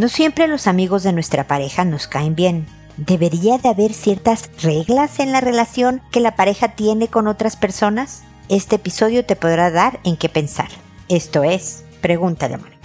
No siempre los amigos de nuestra pareja nos caen bien. ¿Debería de haber ciertas reglas en la relación que la pareja tiene con otras personas? Este episodio te podrá dar en qué pensar. Esto es, pregúntale a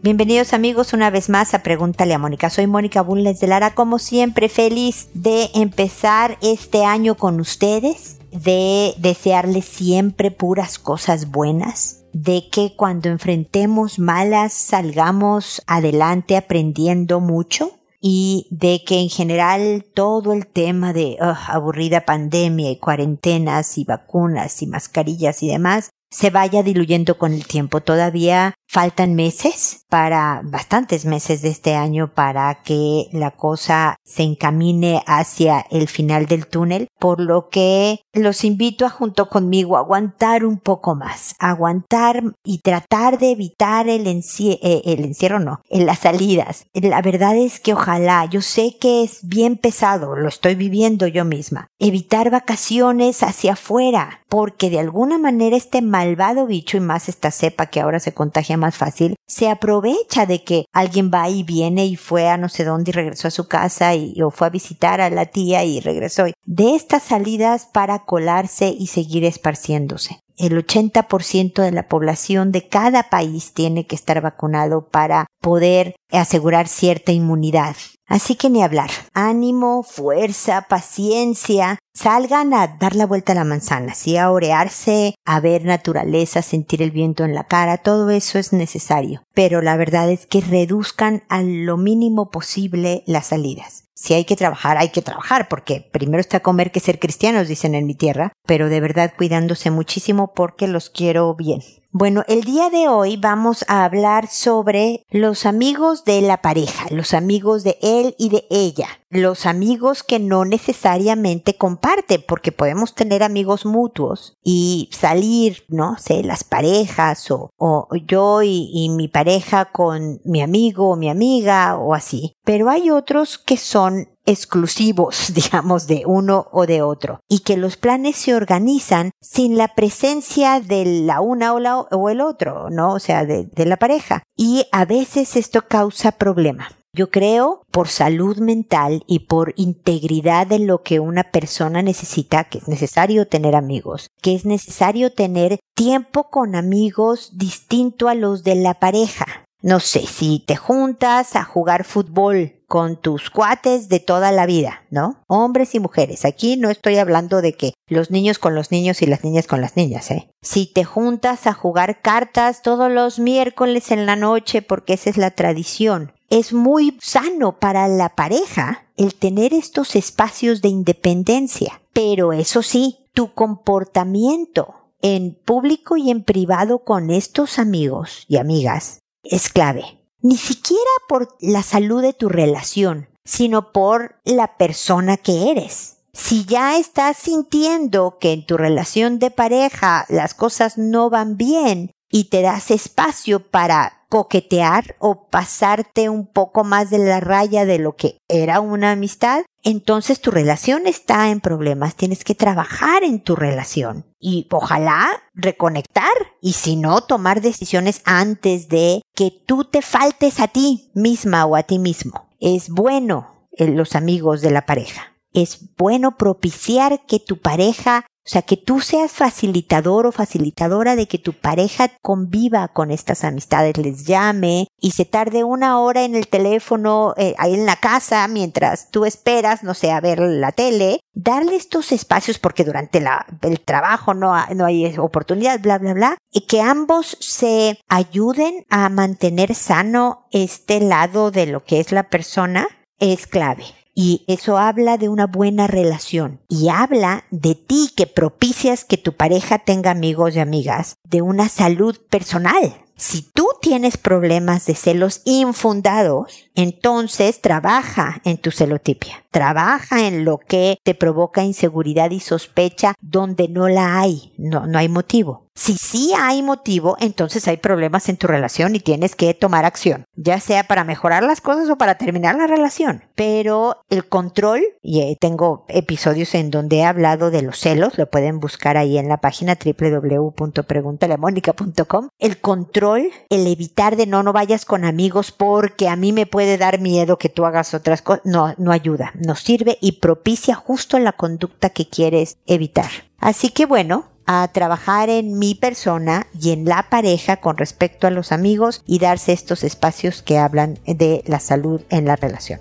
Bienvenidos amigos una vez más a Pregúntale a Mónica. Soy Mónica Bulnes de Lara, como siempre feliz de empezar este año con ustedes, de desearles siempre puras cosas buenas, de que cuando enfrentemos malas salgamos adelante aprendiendo mucho y de que en general todo el tema de aburrida pandemia y cuarentenas y vacunas y mascarillas y demás se vaya diluyendo con el tiempo. Todavía faltan meses para, bastantes meses de este año para que la cosa se encamine hacia el final del túnel, por lo que los invito a junto conmigo a aguantar un poco más, aguantar y tratar de evitar el, eh, el encierro, no, en las salidas. La verdad es que ojalá, yo sé que es bien pesado, lo estoy viviendo yo misma, evitar vacaciones hacia afuera, porque de alguna manera este malvado bicho y más esta cepa que ahora se contagia más fácil, se aprovecha de que alguien va y viene y fue a no sé dónde y regresó a su casa y, o fue a visitar a la tía y regresó. De estas salidas para colarse y seguir esparciéndose. El 80% de la población de cada país tiene que estar vacunado para poder asegurar cierta inmunidad. Así que ni hablar. Ánimo, fuerza, paciencia. Salgan a dar la vuelta a la manzana, sí, a orearse, a ver naturaleza, sentir el viento en la cara, todo eso es necesario. Pero la verdad es que reduzcan a lo mínimo posible las salidas. Si hay que trabajar, hay que trabajar, porque primero está comer que ser cristianos, dicen en mi tierra, pero de verdad cuidándose muchísimo porque los quiero bien. Bueno, el día de hoy vamos a hablar sobre los amigos de la pareja, los amigos de él y de ella, los amigos que no necesariamente comparten, porque podemos tener amigos mutuos y salir, no sé, las parejas o, o yo y, y mi pareja con mi amigo o mi amiga o así, pero hay otros que son exclusivos, digamos, de uno o de otro, y que los planes se organizan sin la presencia de la una o, el otro, ¿no? O sea, de, de la pareja. Y a veces esto causa problema. Yo creo por salud mental y por integridad de lo que una persona necesita, que es necesario tener amigos, que es necesario tener tiempo con amigos distinto a los de la pareja. No sé, si te juntas a jugar fútbol con tus cuates de toda la vida, ¿no? Hombres y mujeres. Aquí no estoy hablando de que los niños con los niños y las niñas con las niñas, ¿eh? Si te juntas a jugar cartas todos los miércoles en la noche, porque esa es la tradición, es muy sano para la pareja el tener estos espacios de independencia. Pero eso sí, tu comportamiento en público y en privado con estos amigos y amigas es clave ni siquiera por la salud de tu relación, sino por la persona que eres. Si ya estás sintiendo que en tu relación de pareja las cosas no van bien y te das espacio para coquetear o pasarte un poco más de la raya de lo que era una amistad, entonces tu relación está en problemas, tienes que trabajar en tu relación y ojalá reconectar y si no tomar decisiones antes de que tú te faltes a ti misma o a ti mismo. Es bueno eh, los amigos de la pareja. Es bueno propiciar que tu pareja o sea, que tú seas facilitador o facilitadora de que tu pareja conviva con estas amistades, les llame y se tarde una hora en el teléfono, eh, ahí en la casa, mientras tú esperas, no sé, a ver la tele, darle estos espacios porque durante la, el trabajo no, no hay oportunidad, bla, bla, bla, y que ambos se ayuden a mantener sano este lado de lo que es la persona es clave. Y eso habla de una buena relación y habla de ti que propicias que tu pareja tenga amigos y amigas, de una salud personal. Si tú tienes problemas de celos infundados, entonces trabaja en tu celotipia. Trabaja en lo que te provoca inseguridad y sospecha donde no la hay. No, no hay motivo. Si sí hay motivo, entonces hay problemas en tu relación y tienes que tomar acción, ya sea para mejorar las cosas o para terminar la relación. Pero el control, y eh, tengo episodios en donde he hablado de los celos, lo pueden buscar ahí en la página www.preguntalemónica.com. El control, el evitar de no, no vayas con amigos porque a mí me puede dar miedo que tú hagas otras cosas, no, no ayuda, no sirve y propicia justo la conducta que quieres evitar. Así que bueno, a trabajar en mi persona y en la pareja con respecto a los amigos y darse estos espacios que hablan de la salud en la relación.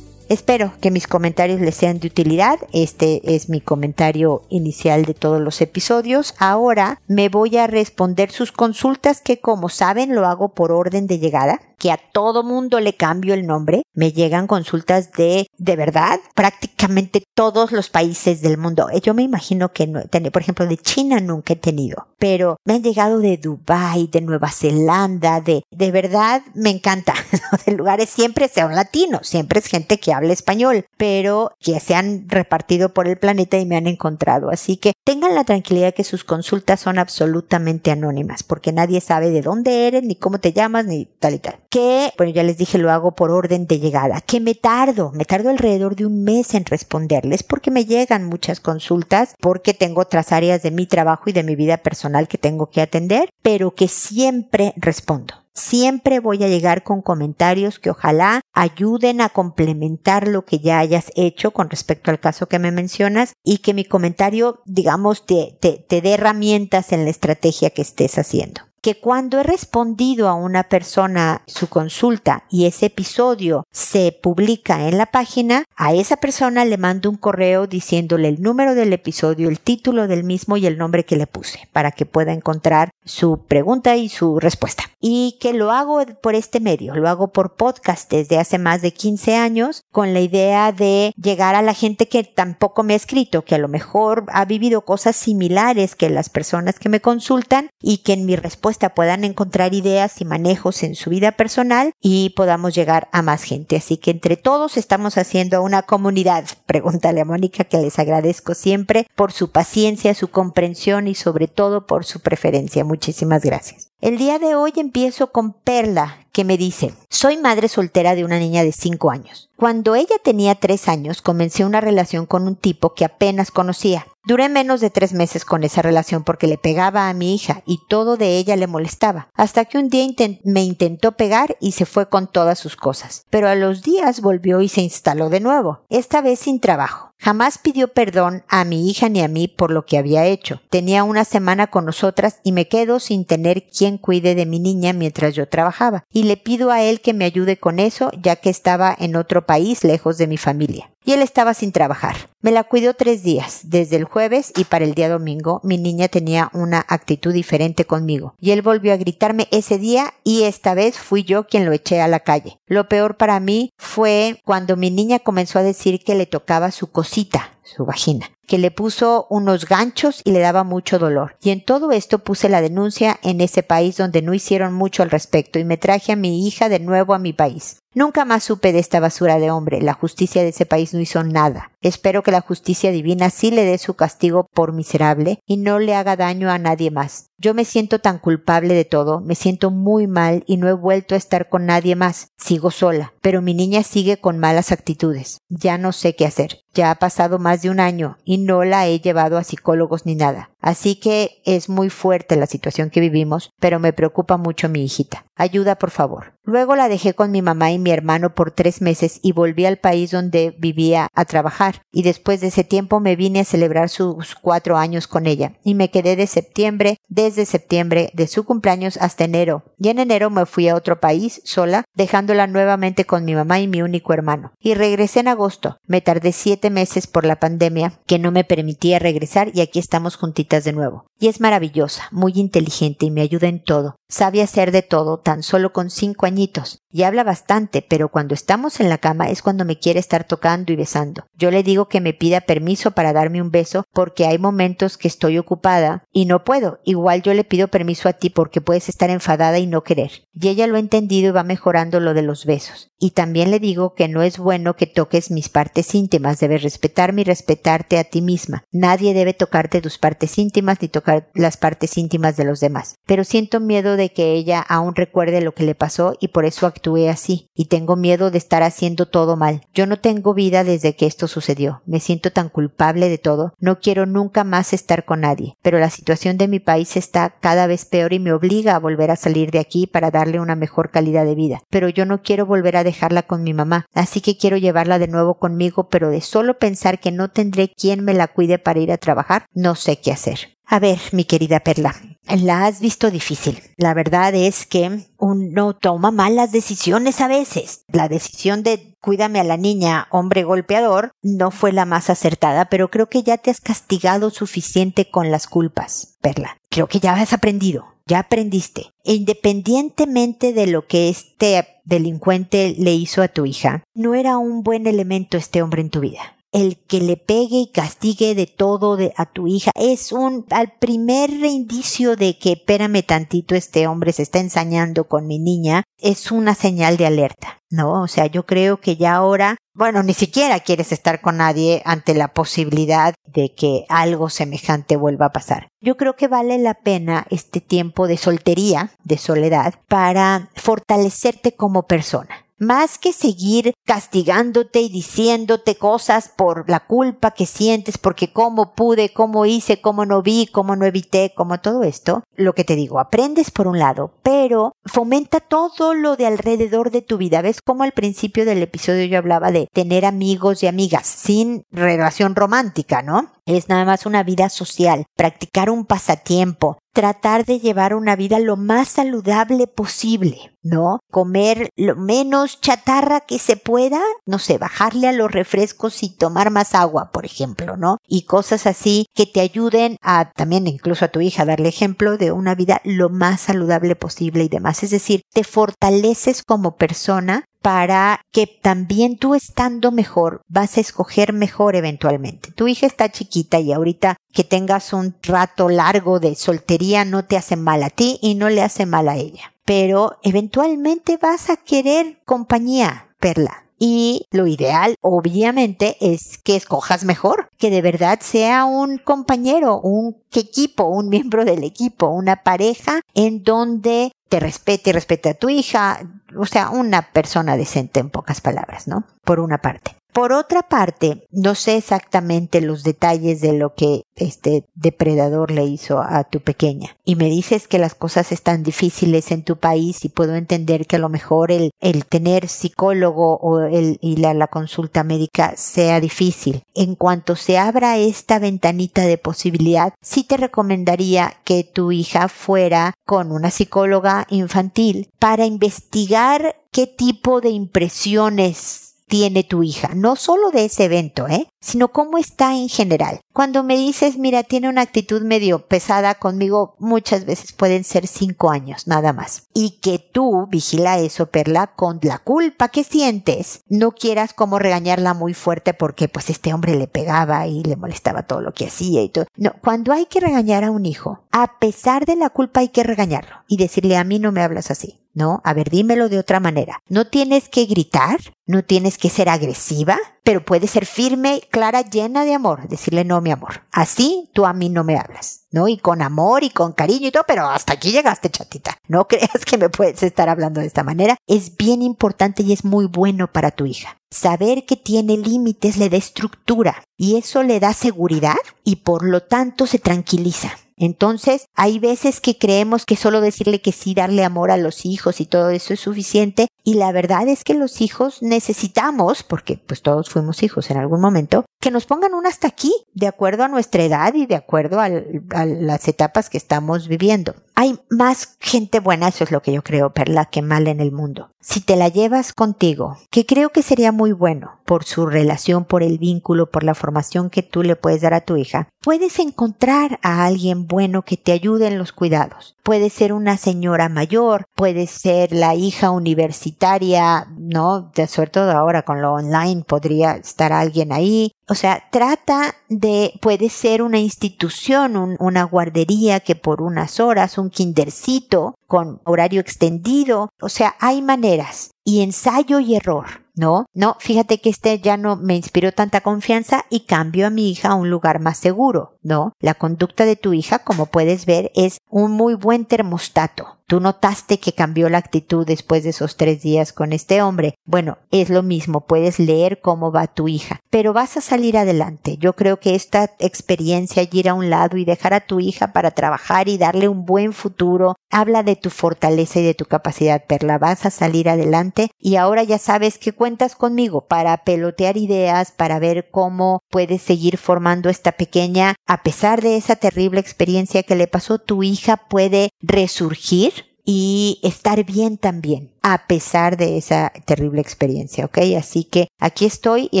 Espero que mis comentarios les sean de utilidad. Este es mi comentario inicial de todos los episodios. Ahora me voy a responder sus consultas que como saben lo hago por orden de llegada que a todo mundo le cambio el nombre. Me llegan consultas de, de verdad, prácticamente todos los países del mundo. Eh, yo me imagino que, no, por ejemplo, de China nunca he tenido, pero me han llegado de Dubai, de Nueva Zelanda, de, de verdad me encanta. de lugares siempre sean latinos, siempre es gente que habla español, pero que se han repartido por el planeta y me han encontrado. Así que tengan la tranquilidad que sus consultas son absolutamente anónimas, porque nadie sabe de dónde eres, ni cómo te llamas, ni tal y tal que, bueno, ya les dije, lo hago por orden de llegada, que me tardo, me tardo alrededor de un mes en responderles porque me llegan muchas consultas, porque tengo otras áreas de mi trabajo y de mi vida personal que tengo que atender, pero que siempre respondo. Siempre voy a llegar con comentarios que ojalá ayuden a complementar lo que ya hayas hecho con respecto al caso que me mencionas y que mi comentario, digamos, te, te, te dé herramientas en la estrategia que estés haciendo que cuando he respondido a una persona su consulta y ese episodio se publica en la página, a esa persona le mando un correo diciéndole el número del episodio, el título del mismo y el nombre que le puse para que pueda encontrar su pregunta y su respuesta. Y que lo hago por este medio, lo hago por podcast desde hace más de 15 años con la idea de llegar a la gente que tampoco me ha escrito, que a lo mejor ha vivido cosas similares que las personas que me consultan y que en mi respuesta puedan encontrar ideas y manejos en su vida personal y podamos llegar a más gente. Así que entre todos estamos haciendo una comunidad. Pregúntale a Mónica que les agradezco siempre por su paciencia, su comprensión y sobre todo por su preferencia. Muchísimas gracias. El día de hoy empiezo con Perla, que me dice, soy madre soltera de una niña de 5 años. Cuando ella tenía 3 años, comencé una relación con un tipo que apenas conocía. Duré menos de tres meses con esa relación porque le pegaba a mi hija y todo de ella le molestaba, hasta que un día me intentó pegar y se fue con todas sus cosas. Pero a los días volvió y se instaló de nuevo, esta vez sin trabajo. Jamás pidió perdón a mi hija ni a mí por lo que había hecho. Tenía una semana con nosotras y me quedo sin tener quien cuide de mi niña mientras yo trabajaba. Y le pido a él que me ayude con eso, ya que estaba en otro país lejos de mi familia y él estaba sin trabajar. Me la cuidó tres días, desde el jueves y para el día domingo mi niña tenía una actitud diferente conmigo, y él volvió a gritarme ese día y esta vez fui yo quien lo eché a la calle. Lo peor para mí fue cuando mi niña comenzó a decir que le tocaba su cosita, su vagina, que le puso unos ganchos y le daba mucho dolor. Y en todo esto puse la denuncia en ese país donde no hicieron mucho al respecto y me traje a mi hija de nuevo a mi país. Nunca más supe de esta basura de hombre. La justicia de ese país no hizo nada. Espero que la justicia divina sí le dé su castigo por miserable y no le haga daño a nadie más. Yo me siento tan culpable de todo, me siento muy mal y no he vuelto a estar con nadie más. Sigo sola, pero mi niña sigue con malas actitudes. Ya no sé qué hacer. Ya ha pasado más de un año y no la he llevado a psicólogos ni nada. Así que es muy fuerte la situación que vivimos, pero me preocupa mucho mi hijita. Ayuda, por favor. Luego la dejé con mi mamá y mi hermano por tres meses y volví al país donde vivía a trabajar. Y después de ese tiempo me vine a celebrar sus cuatro años con ella. Y me quedé de septiembre, desde septiembre de su cumpleaños hasta enero. Y en enero me fui a otro país sola, dejándola nuevamente con mi mamá y mi único hermano. Y regresé en agosto. Me tardé siete meses por la pandemia que no me permitía regresar y aquí estamos juntitos de nuevo. Y es maravillosa, muy inteligente y me ayuda en todo. Sabe hacer de todo tan solo con cinco añitos. Y habla bastante, pero cuando estamos en la cama es cuando me quiere estar tocando y besando. Yo le digo que me pida permiso para darme un beso porque hay momentos que estoy ocupada y no puedo. Igual yo le pido permiso a ti porque puedes estar enfadada y no querer. Y ella lo ha entendido y va mejorando lo de los besos. Y también le digo que no es bueno que toques mis partes íntimas, debes respetarme y respetarte a ti misma. Nadie debe tocarte tus partes íntimas ni tocar las partes íntimas de los demás. Pero siento miedo de que ella aún recuerde lo que le pasó y por eso actué así. Y tengo miedo de estar haciendo todo mal. Yo no tengo vida desde que esto sucedió. Me siento tan culpable de todo. No quiero nunca más estar con nadie. Pero la situación de mi país está cada vez peor y me obliga a volver a salir de aquí para darle una mejor calidad de vida. Pero yo no quiero volver a dejarla con mi mamá. Así que quiero llevarla de nuevo conmigo, pero de solo pensar que no tendré quien me la cuide para ir a trabajar, no sé qué hacer. A ver, mi querida Perla, la has visto difícil. La verdad es que uno toma malas decisiones a veces. La decisión de cuídame a la niña, hombre golpeador, no fue la más acertada, pero creo que ya te has castigado suficiente con las culpas, Perla. Creo que ya has aprendido, ya aprendiste. E independientemente de lo que este delincuente le hizo a tu hija, no era un buen elemento este hombre en tu vida el que le pegue y castigue de todo a tu hija. Es un al primer indicio de que espérame tantito este hombre se está ensañando con mi niña es una señal de alerta no o sea yo creo que ya ahora bueno ni siquiera quieres estar con nadie ante la posibilidad de que algo semejante vuelva a pasar. Yo creo que vale la pena este tiempo de soltería de soledad para fortalecerte como persona más que seguir castigándote y diciéndote cosas por la culpa que sientes, porque cómo pude, cómo hice, cómo no vi, cómo no evité, como todo esto, lo que te digo, aprendes por un lado, pero fomenta todo lo de alrededor de tu vida. ¿Ves cómo al principio del episodio yo hablaba de tener amigos y amigas sin relación romántica, ¿no? Es nada más una vida social, practicar un pasatiempo, tratar de llevar una vida lo más saludable posible, ¿no? Comer lo menos chatarra que se pueda, no sé, bajarle a los refrescos y tomar más agua, por ejemplo, ¿no? Y cosas así que te ayuden a también incluso a tu hija darle ejemplo de una vida lo más saludable posible y demás. Es decir, te fortaleces como persona para que también tú estando mejor vas a escoger mejor eventualmente. Tu hija está chiquita y ahorita que tengas un rato largo de soltería no te hace mal a ti y no le hace mal a ella. Pero eventualmente vas a querer compañía, Perla. Y lo ideal, obviamente, es que escojas mejor, que de verdad sea un compañero, un equipo, un miembro del equipo, una pareja en donde te respete y respete a tu hija, o sea, una persona decente en pocas palabras, ¿no? Por una parte. Por otra parte, no sé exactamente los detalles de lo que este depredador le hizo a tu pequeña. Y me dices que las cosas están difíciles en tu país y puedo entender que a lo mejor el, el tener psicólogo o el ir a la consulta médica sea difícil. En cuanto se abra esta ventanita de posibilidad, sí te recomendaría que tu hija fuera con una psicóloga infantil para investigar qué tipo de impresiones tiene tu hija, no solo de ese evento, ¿eh? sino cómo está en general. Cuando me dices, mira, tiene una actitud medio pesada conmigo, muchas veces pueden ser cinco años, nada más. Y que tú, vigila eso, Perla, con la culpa que sientes, no quieras como regañarla muy fuerte porque pues este hombre le pegaba y le molestaba todo lo que hacía y todo. No, cuando hay que regañar a un hijo, a pesar de la culpa hay que regañarlo y decirle a mí no me hablas así. No, a ver, dímelo de otra manera. No tienes que gritar, no tienes que ser agresiva, pero puedes ser firme, clara, llena de amor. Decirle, no, mi amor, así tú a mí no me hablas, ¿no? Y con amor y con cariño y todo, pero hasta aquí llegaste, chatita. No creas que me puedes estar hablando de esta manera. Es bien importante y es muy bueno para tu hija. Saber que tiene límites le da estructura y eso le da seguridad y por lo tanto se tranquiliza. Entonces, hay veces que creemos que solo decirle que sí, darle amor a los hijos y todo eso es suficiente. Y la verdad es que los hijos necesitamos, porque pues todos fuimos hijos en algún momento, que nos pongan un hasta aquí, de acuerdo a nuestra edad y de acuerdo a, las etapas que estamos viviendo. Hay más gente buena, eso es lo que yo creo, Perla, que mal en el mundo. Si te la llevas contigo, que creo que sería muy bueno, por su relación, por el vínculo, por la formación que tú le puedes dar a tu hija, puedes encontrar a alguien bueno que te ayude en los cuidados. Puede ser una señora mayor, puede ser la hija universitaria, ¿no? Sobre todo ahora con lo online podría estar alguien ahí. O sea, trata de, puede ser una institución, una guardería que por unas horas, un kindercito con horario extendido. O sea, hay maneras y ensayo y error. No, no, fíjate que este ya no me inspiró tanta confianza y cambio a mi hija a un lugar más seguro. No, la conducta de tu hija, como puedes ver, es un muy buen termostato. Tú notaste que cambió la actitud después de esos tres días con este hombre. Bueno, es lo mismo, puedes leer cómo va tu hija, pero vas a salir adelante. Yo creo que esta experiencia ir a un lado y dejar a tu hija para trabajar y darle un buen futuro, habla de tu fortaleza y de tu capacidad, Perla. Vas a salir adelante y ahora ya sabes que cuentas conmigo para pelotear ideas, para ver cómo puedes seguir formando esta pequeña, a pesar de esa terrible experiencia que le pasó, tu hija puede resurgir y estar bien también, a pesar de esa terrible experiencia, ¿ok? Así que aquí estoy y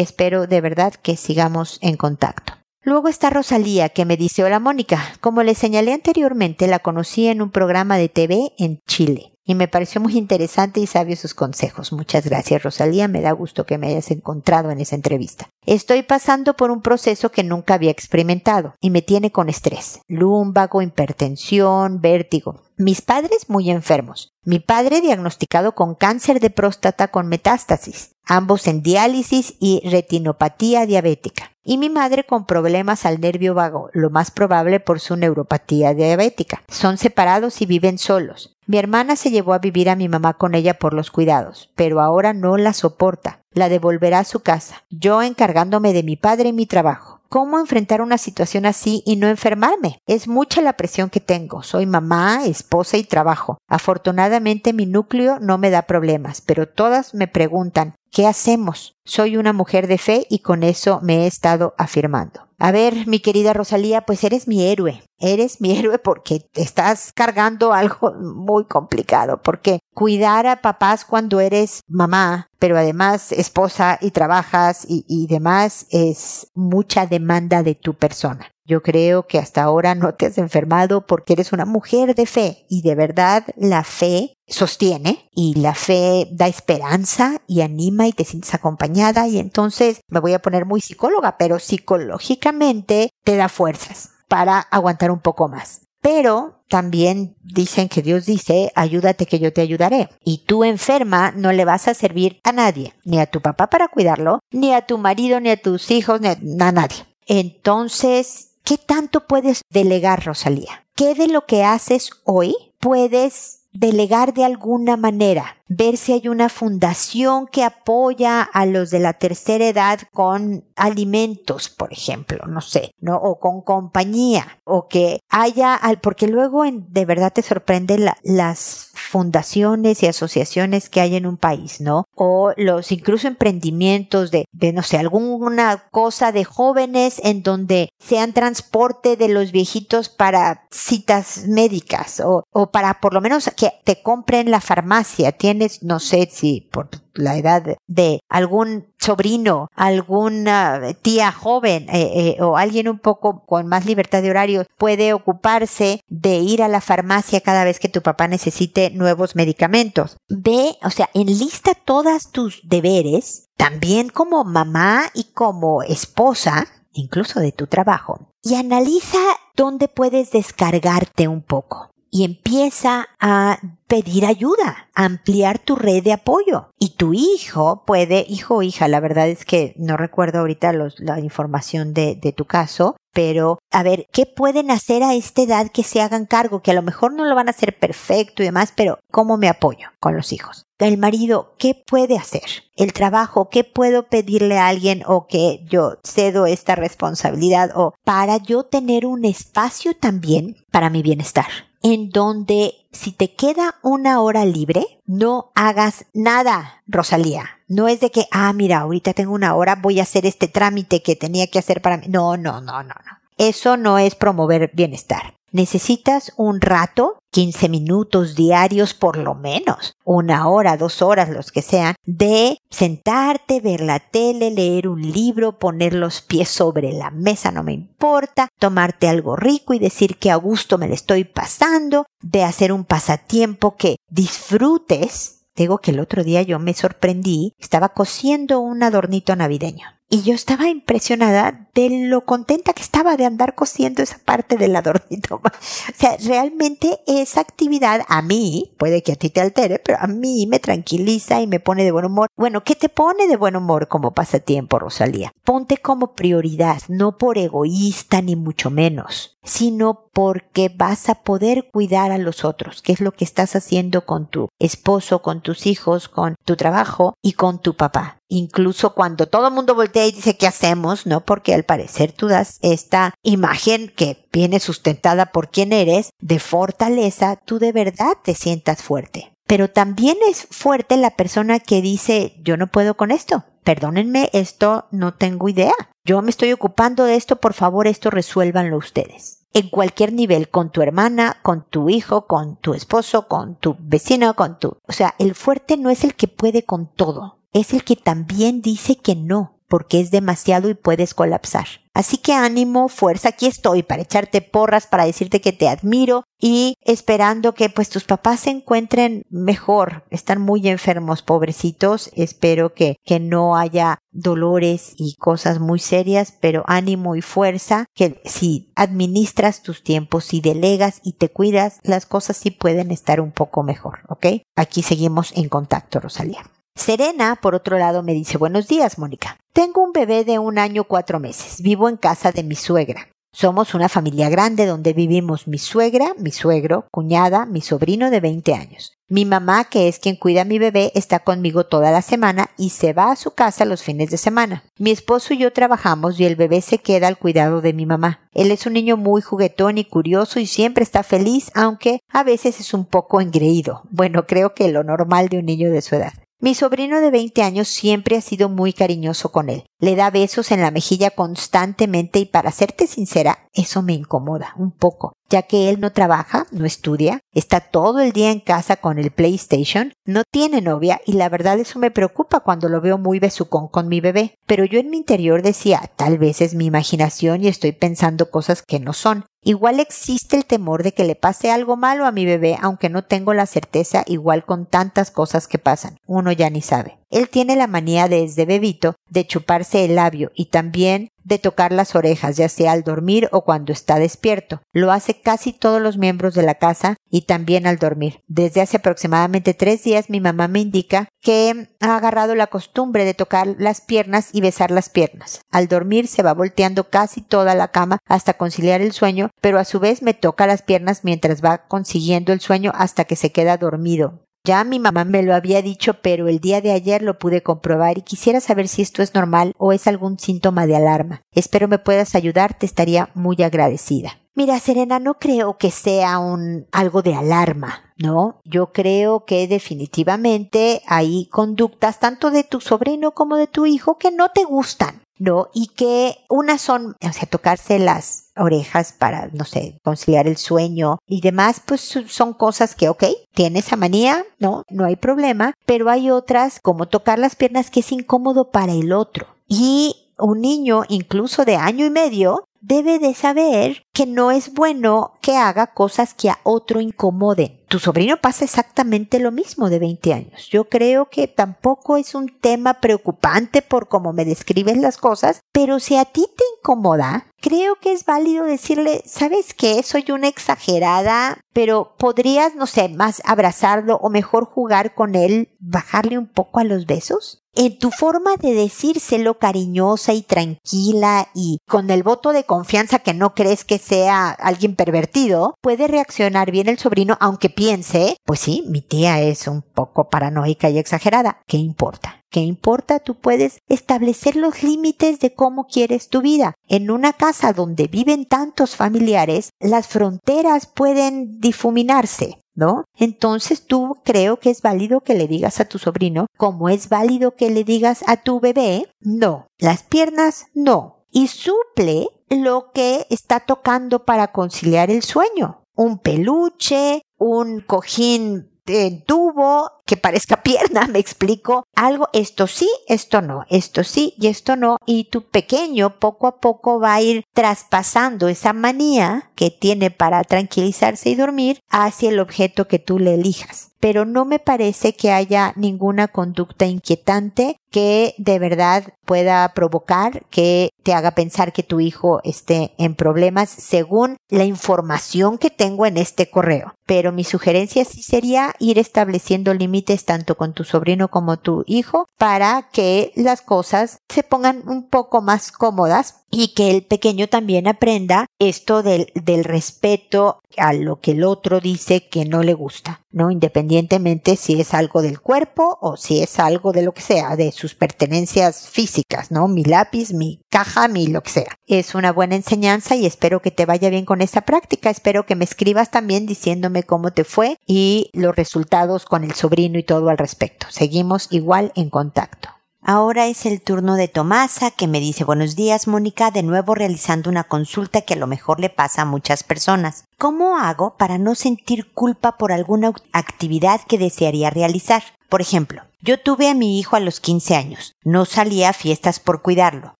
espero de verdad que sigamos en contacto. Luego está Rosalía, que me dice, hola Mónica, como le señalé anteriormente, la conocí en un programa de TV en Chile y me pareció muy interesante y sabio sus consejos. Muchas gracias, Rosalía. Me da gusto que me hayas encontrado en esa entrevista. Estoy pasando por un proceso que nunca había experimentado y me tiene con estrés, lumbago, hipertensión, vértigo. Mis padres muy enfermos. Mi padre diagnosticado con cáncer de próstata con metástasis, ambos en diálisis y retinopatía diabética. Y mi madre con problemas al nervio vago, lo más probable por su neuropatía diabética. Son separados y viven solos. Mi hermana se llevó a vivir a mi mamá con ella por los cuidados, pero ahora no la soporta. La devolverá a su casa, yo encargándome de mi padre y mi trabajo. ¿Cómo enfrentar una situación así y no enfermarme? Es mucha la presión que tengo. Soy mamá, esposa y trabajo. Afortunadamente mi núcleo no me da problemas, pero todas me preguntan, ¿qué hacemos? Soy una mujer de fe y con eso me he estado afirmando. A ver, mi querida Rosalía, pues eres mi héroe. Eres mi héroe porque estás cargando algo muy complicado, porque cuidar a papás cuando eres mamá, pero además esposa y trabajas y, demás es mucha demanda de tu persona. Yo creo que hasta ahora no te has enfermado porque eres una mujer de fe y de verdad la fe sostiene y la fe da esperanza y anima y te sientes acompañada y entonces me voy a poner muy psicóloga, pero psicológicamente te da fuerzas para aguantar un poco más. Pero también dicen que Dios dice, ayúdate que yo te ayudaré. Y tú enferma no le vas a servir a nadie, ni a tu papá para cuidarlo, ni a tu marido, ni a tus hijos, ni a, nadie. Entonces, ¿qué tanto puedes delegar, Rosalía? ¿Qué de lo que haces hoy puedes delegar de alguna manera? ver si hay una fundación que apoya a los de la tercera edad con alimentos, por ejemplo, no sé, ¿no? O con compañía, o que haya, porque luego de verdad te sorprende las fundaciones y asociaciones que hay en un país, ¿no? O los incluso emprendimientos de, de no sé, alguna cosa de jóvenes en donde sean transporte de los viejitos para citas médicas o, o para por lo menos que te compren la farmacia, no sé si por la edad de algún sobrino, alguna tía joven eh, eh, o alguien un poco con más libertad de horario puede ocuparse de ir a la farmacia cada vez que tu papá necesite nuevos medicamentos. Ve, o sea, enlista todas tus deberes, también como mamá y como esposa, incluso de tu trabajo, y analiza dónde puedes descargarte un poco y empieza a pedir ayuda, ampliar tu red de apoyo. Y tu hijo puede, hijo o hija, la verdad es que no recuerdo ahorita la información de, de tu caso, pero a ver, ¿qué pueden hacer a esta edad que se hagan cargo? Que a lo mejor no lo van a hacer perfecto y demás, pero ¿cómo me apoyo con los hijos? El marido, ¿qué puede hacer? El trabajo, ¿qué puedo pedirle a alguien o que yo cedo esta responsabilidad o para yo tener un espacio también para mi bienestar? En donde si te queda una hora libre, no hagas nada, Rosalía. No es de que, ah, mira, ahorita tengo una hora, voy a hacer este trámite que tenía que hacer para mí. No, no, no, no, no. Eso no es promover bienestar. Necesitas un rato 15 minutos diarios por lo menos, una hora, dos horas, los que sean, de sentarte, ver la tele, leer un libro, poner los pies sobre la mesa, no me importa, tomarte algo rico y decir que a gusto me le estoy pasando, de hacer un pasatiempo que disfrutes. Digo que el otro día yo me sorprendí, estaba cosiendo un adornito navideño y yo estaba impresionada de lo contenta que estaba de andar cosiendo esa parte del adornito. o sea, realmente esa actividad a mí, puede que a ti te altere, pero a mí me tranquiliza y me pone de buen humor. Bueno, ¿qué te pone de buen humor como pasatiempo, Rosalía? Ponte como prioridad, no por egoísta ni mucho menos sino porque vas a poder cuidar a los otros, que es lo que estás haciendo con tu esposo, con tus hijos, con tu trabajo y con tu papá. Incluso cuando todo el mundo voltea y dice qué hacemos, ¿no? Porque al parecer tú das esta imagen que viene sustentada por quién eres, de fortaleza, tú de verdad te sientas fuerte. Pero también es fuerte la persona que dice yo no puedo con esto. Perdónenme, esto no tengo idea. Yo me estoy ocupando de esto, por favor, esto resuélvanlo ustedes en cualquier nivel, con tu hermana, con tu hijo, con tu esposo, con tu vecino, con tu... O sea, el fuerte no es el que puede con todo, es el que también dice que no, porque es demasiado y puedes colapsar. Así que ánimo, fuerza, aquí estoy para echarte porras, para decirte que te admiro y esperando que pues tus papás se encuentren mejor. Están muy enfermos, pobrecitos. Espero que, que no haya dolores y cosas muy serias, pero ánimo y fuerza, que si administras tus tiempos, si delegas y te cuidas, las cosas sí pueden estar un poco mejor, ¿ok? Aquí seguimos en contacto, Rosalía. Serena, por otro lado, me dice buenos días, Mónica. Tengo un bebé de un año cuatro meses. Vivo en casa de mi suegra. Somos una familia grande donde vivimos mi suegra, mi suegro, cuñada, mi sobrino de 20 años. Mi mamá, que es quien cuida a mi bebé, está conmigo toda la semana y se va a su casa los fines de semana. Mi esposo y yo trabajamos y el bebé se queda al cuidado de mi mamá. Él es un niño muy juguetón y curioso y siempre está feliz, aunque a veces es un poco engreído. Bueno, creo que lo normal de un niño de su edad. Mi sobrino de 20 años siempre ha sido muy cariñoso con él. Le da besos en la mejilla constantemente y para serte sincera, eso me incomoda un poco, ya que él no trabaja, no estudia, está todo el día en casa con el PlayStation, no tiene novia y la verdad eso me preocupa cuando lo veo muy besucón con mi bebé. Pero yo en mi interior decía, tal vez es mi imaginación y estoy pensando cosas que no son. Igual existe el temor de que le pase algo malo a mi bebé, aunque no tengo la certeza, igual con tantas cosas que pasan. Uno ya ni sabe. Él tiene la manía desde bebito de chuparse el labio y también de tocar las orejas, ya sea al dormir o cuando está despierto. Lo hace casi todos los miembros de la casa y también al dormir. Desde hace aproximadamente tres días mi mamá me indica que ha agarrado la costumbre de tocar las piernas y besar las piernas. Al dormir se va volteando casi toda la cama hasta conciliar el sueño, pero a su vez me toca las piernas mientras va consiguiendo el sueño hasta que se queda dormido. Ya mi mamá me lo había dicho, pero el día de ayer lo pude comprobar y quisiera saber si esto es normal o es algún síntoma de alarma. Espero me puedas ayudar, te estaría muy agradecida. Mira, Serena, no creo que sea un algo de alarma, ¿no? Yo creo que definitivamente hay conductas tanto de tu sobrino como de tu hijo que no te gustan. ¿no? Y que unas son, o sea, tocarse las orejas para, no sé, conciliar el sueño y demás, pues son cosas que, ok, tiene esa manía, no, no hay problema, pero hay otras como tocar las piernas que es incómodo para el otro. Y un niño incluso de año y medio debe de saber que no es bueno que haga cosas que a otro incomoden. Tu sobrino pasa exactamente lo mismo de 20 años. Yo creo que tampoco es un tema preocupante por cómo me describes las cosas, pero si a ti te incomoda, creo que es válido decirle, ¿sabes qué? Soy una exagerada, pero podrías, no sé, más abrazarlo o mejor jugar con él, bajarle un poco a los besos en tu forma de decírselo cariñosa y tranquila y con el voto de confianza que no crees que sea alguien pervertido, puede reaccionar bien el sobrino aunque piense, pues sí, mi tía es un poco paranoica y exagerada. ¿Qué importa? ¿Qué importa? Tú puedes establecer los límites de cómo quieres tu vida. En una casa donde viven tantos familiares, las fronteras pueden difuminarse. ¿no? Entonces tú creo que es válido que le digas a tu sobrino, como es válido que le digas a tu bebé, no, las piernas no. Y suple lo que está tocando para conciliar el sueño. Un peluche, un cojín de tubo que parezca pierna, me explico, algo, esto sí, esto no, esto sí y esto no, y tu pequeño poco a poco va a ir traspasando esa manía que tiene para tranquilizarse y dormir hacia el objeto que tú le elijas. Pero no me parece que haya ninguna conducta inquietante que de verdad pueda provocar que te haga pensar que tu hijo esté en problemas según la información que tengo en este correo. Pero mi sugerencia sí sería ir estableciendo límites tanto con tu sobrino como tu hijo para que las cosas se pongan un poco más cómodas y que el pequeño también aprenda esto del, del respeto a lo que el otro dice que no le gusta, ¿no? Independientemente si es algo del cuerpo o si es algo de lo que sea, de sus pertenencias físicas, ¿no? Mi lápiz, mi caja, mi lo que sea. Es una buena enseñanza y espero que te vaya bien con esta práctica. Espero que me escribas también diciéndome cómo te fue y los resultados con el sobrino y todo al respecto. Seguimos igual en contacto. Ahora es el turno de Tomasa que me dice buenos días Mónica, de nuevo realizando una consulta que a lo mejor le pasa a muchas personas. ¿Cómo hago para no sentir culpa por alguna actividad que desearía realizar? Por ejemplo, yo tuve a mi hijo a los 15 años. No salía a fiestas por cuidarlo.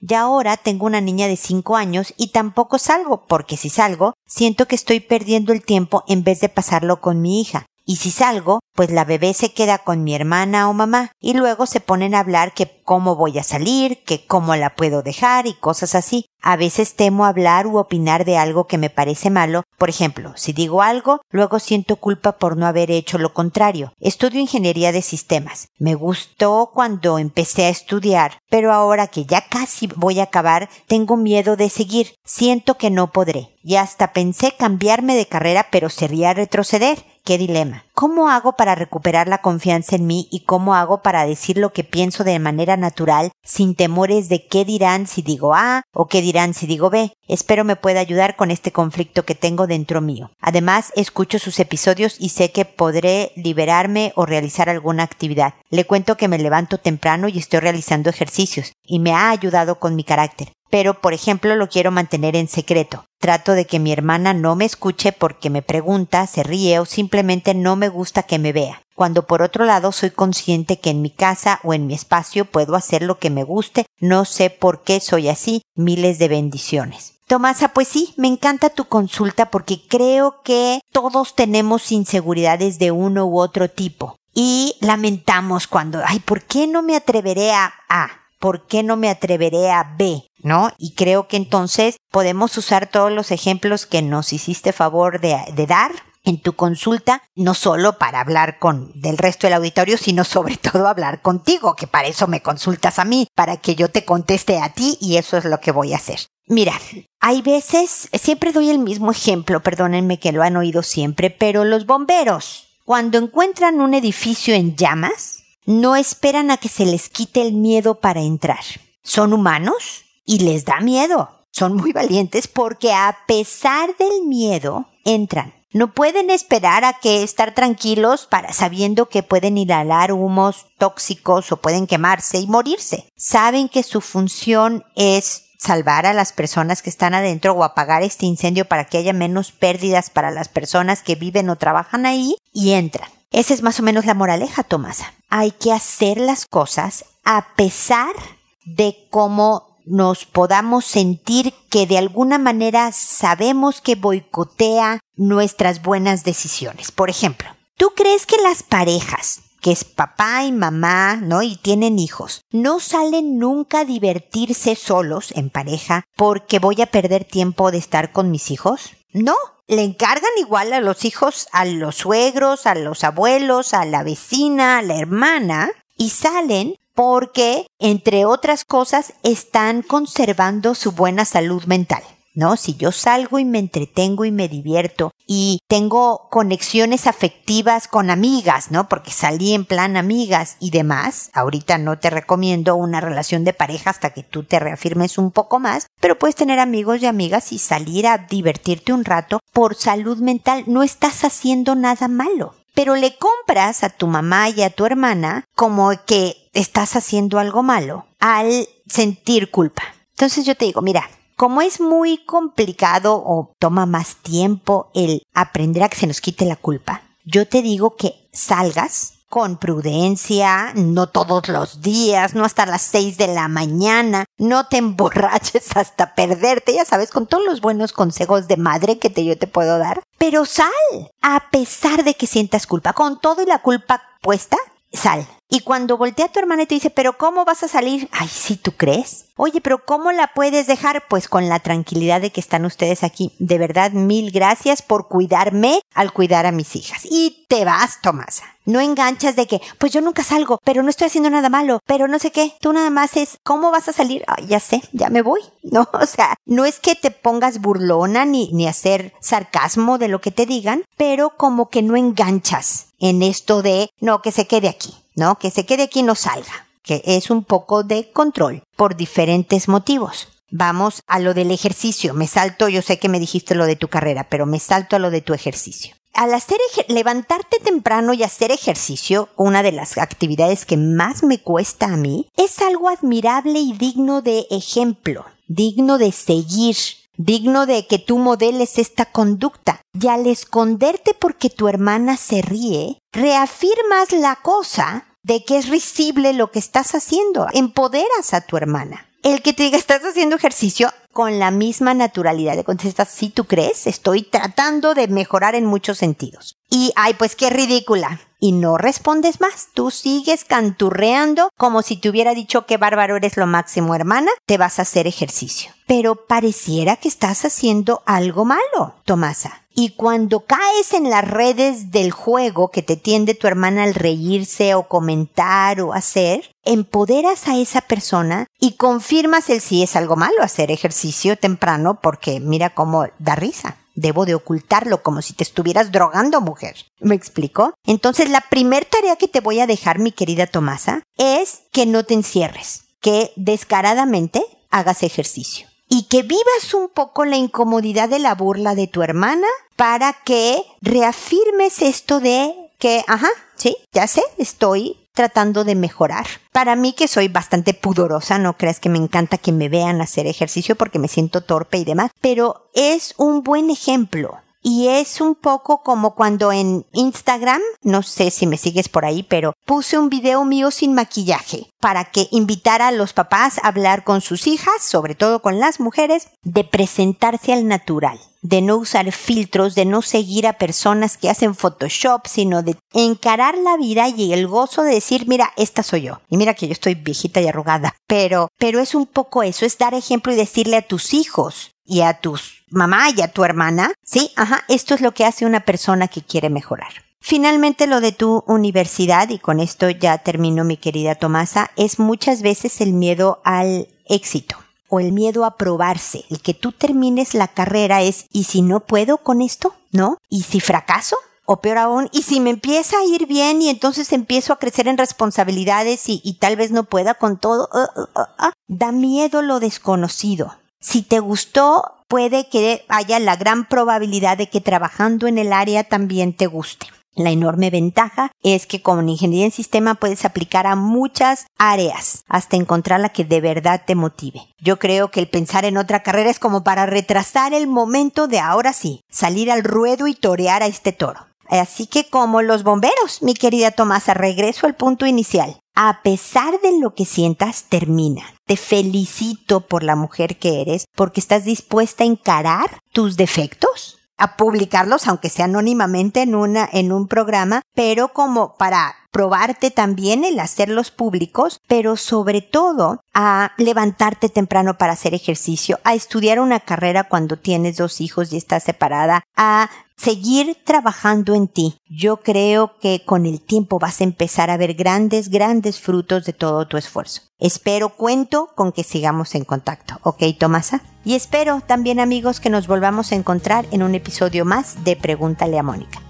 Y ahora tengo una niña de 5 años y tampoco salgo, porque si salgo, siento que estoy perdiendo el tiempo en vez de pasarlo con mi hija. Y si salgo, pues la bebé se queda con mi hermana o mamá y luego se ponen a hablar que cómo voy a salir, que cómo la puedo dejar y cosas así. A veces temo hablar u opinar de algo que me parece malo. Por ejemplo, si digo algo, luego siento culpa por no haber hecho lo contrario. Estudio ingeniería de sistemas. Me gustó cuando empecé a estudiar, pero ahora que ya casi voy a acabar, tengo miedo de seguir. Siento que no podré. Y hasta pensé cambiarme de carrera, pero sería retroceder. Qué dilema. ¿Cómo hago para recuperar la confianza en mí y cómo hago para decir lo que pienso de manera natural sin temores de qué dirán si digo A o qué dirán si digo B? Espero me pueda ayudar con este conflicto que tengo dentro mío. Además, escucho sus episodios y sé que podré liberarme o realizar alguna actividad. Le cuento que me levanto temprano y estoy realizando ejercicios y me ha ayudado con mi carácter pero por ejemplo lo quiero mantener en secreto. Trato de que mi hermana no me escuche porque me pregunta, se ríe o simplemente no me gusta que me vea. Cuando por otro lado soy consciente que en mi casa o en mi espacio puedo hacer lo que me guste, no sé por qué soy así, miles de bendiciones. Tomasa, pues sí, me encanta tu consulta porque creo que todos tenemos inseguridades de uno u otro tipo. Y lamentamos cuando, ay, ¿por qué no me atreveré a A? ¿Por qué no me atreveré a B? ¿No? Y creo que entonces podemos usar todos los ejemplos que nos hiciste favor de, dar en tu consulta, no solo para hablar con del resto del auditorio, sino sobre todo hablar contigo, que para eso me consultas a mí, para que yo te conteste a ti y eso es lo que voy a hacer. Mira, hay veces, siempre doy el mismo ejemplo, perdónenme que lo han oído siempre, pero los bomberos, cuando encuentran un edificio en llamas, no esperan a que se les quite el miedo para entrar. Son humanos y les da miedo. Son muy valientes porque a pesar del miedo, entran. No pueden esperar a que estar tranquilos para sabiendo que pueden inhalar humos tóxicos o pueden quemarse y morirse. Saben que su función es salvar a las personas que están adentro o apagar este incendio para que haya menos pérdidas para las personas que viven o trabajan ahí y entran. Esa es más o menos la moraleja, Tomasa. Hay que hacer las cosas a pesar de cómo nos podamos sentir que de alguna manera sabemos que boicotea nuestras buenas decisiones. Por ejemplo, ¿tú crees que las parejas que es papá y mamá, ¿no? Y tienen hijos. No salen nunca a divertirse solos en pareja porque voy a perder tiempo de estar con mis hijos. No, le encargan igual a los hijos, a los suegros, a los abuelos, a la vecina, a la hermana, y salen porque, entre otras cosas, están conservando su buena salud mental. ¿No? Si yo salgo y me entretengo y me divierto y tengo conexiones afectivas con amigas, ¿no? Porque salí en plan amigas y demás. Ahorita no te recomiendo una relación de pareja hasta que tú te reafirmes un poco más, pero puedes tener amigos y amigas y salir a divertirte un rato por salud mental. No estás haciendo nada malo. Pero le compras a tu mamá y a tu hermana como que estás haciendo algo malo al sentir culpa. Entonces yo te digo, mira, como es muy complicado o toma más tiempo el aprender a que se nos quite la culpa, yo te digo que salgas con prudencia, no todos los días, no hasta las seis de la mañana, no te emborraches hasta perderte, ya sabes, con todos los buenos consejos de madre que te, yo te puedo dar. Pero sal, a pesar de que sientas culpa, con todo y la culpa puesta, sal. Y cuando voltea tu hermana y te dice, pero ¿cómo vas a salir? Ay, sí, ¿tú crees? Oye, pero ¿cómo la puedes dejar? Pues con la tranquilidad de que están ustedes aquí. De verdad, mil gracias por cuidarme al cuidar a mis hijas. Y te vas, Tomasa. No enganchas de que, pues yo nunca salgo, pero no estoy haciendo nada malo, pero no sé qué. Tú nada más es, ¿cómo vas a salir? Ay, ya sé, ya me voy. No, o sea, no es que te pongas burlona ni, ni hacer sarcasmo de lo que te digan, pero como que no enganchas en esto de, no, que se quede aquí. ¿No? Que se quede y no salga, que es un poco de control por diferentes motivos. Vamos a lo del ejercicio. Me salto, yo sé que me dijiste lo de tu carrera, pero me salto a lo de tu ejercicio. Al hacer levantarte temprano y hacer ejercicio, una de las actividades que más me cuesta a mí, es algo admirable y digno de ejemplo, digno de seguir, digno de que tú modeles esta conducta. Y al esconderte porque tu hermana se ríe, reafirmas la cosa de que es risible lo que estás haciendo. Empoderas a tu hermana. El que te diga estás haciendo ejercicio con la misma naturalidad de contestas, si tú crees, estoy tratando de mejorar en muchos sentidos. Y, ay, pues qué ridícula. Y no respondes más. Tú sigues canturreando como si te hubiera dicho que bárbaro eres lo máximo, hermana. Te vas a hacer ejercicio. Pero pareciera que estás haciendo algo malo, Tomasa. Y cuando caes en las redes del juego que te tiende tu hermana al reírse o comentar o hacer, empoderas a esa persona y confirmas el si es algo malo hacer ejercicio temprano porque mira cómo da risa. Debo de ocultarlo como si te estuvieras drogando, mujer. ¿Me explico? Entonces la primer tarea que te voy a dejar, mi querida Tomasa, es que no te encierres, que descaradamente hagas ejercicio y que vivas un poco la incomodidad de la burla de tu hermana para que reafirmes esto de que, ajá, sí, ya sé, estoy tratando de mejorar. Para mí que soy bastante pudorosa, no creas que me encanta que me vean hacer ejercicio porque me siento torpe y demás, pero es un buen ejemplo y es un poco como cuando en Instagram, no sé si me sigues por ahí, pero puse un video mío sin maquillaje para que invitara a los papás a hablar con sus hijas, sobre todo con las mujeres, de presentarse al natural de no usar filtros, de no seguir a personas que hacen Photoshop, sino de encarar la vida y el gozo de decir, mira, esta soy yo. Y mira que yo estoy viejita y arrugada. Pero, pero es un poco eso, es dar ejemplo y decirle a tus hijos y a tus mamá y a tu hermana, sí, ajá, esto es lo que hace una persona que quiere mejorar. Finalmente lo de tu universidad, y con esto ya termino mi querida Tomasa, es muchas veces el miedo al éxito o el miedo a probarse. El que tú termines la carrera es, ¿y si no puedo con esto? ¿No? ¿Y si fracaso? O peor aún, ¿y si me empieza a ir bien y entonces empiezo a crecer en responsabilidades y, tal vez no pueda con todo? Uh, uh, uh, da miedo lo desconocido. Si te gustó, puede que haya la gran probabilidad de que trabajando en el área también te guste. La enorme ventaja es que como ingeniería en sistema puedes aplicar a muchas áreas hasta encontrar la que de verdad te motive. Yo creo que el pensar en otra carrera es como para retrasar el momento de ahora sí, salir al ruedo y torear a este toro. Así que como los bomberos, mi querida Tomasa, regreso al punto inicial. A pesar de lo que sientas, termina. Te felicito por la mujer que eres, porque estás dispuesta a encarar tus defectos, a publicarlos, aunque sea anónimamente en una, en un programa, pero como para probarte también el hacerlos públicos, pero sobre todo a levantarte temprano para hacer ejercicio, a estudiar una carrera cuando tienes dos hijos y estás separada, a seguir trabajando en ti. Yo creo que con el tiempo vas a empezar a ver grandes, grandes frutos de todo tu esfuerzo. Espero, cuento con que sigamos en contacto. ¿Ok, Tomasa? Y espero también amigos que nos volvamos a encontrar en un episodio más de Pregúntale a Mónica.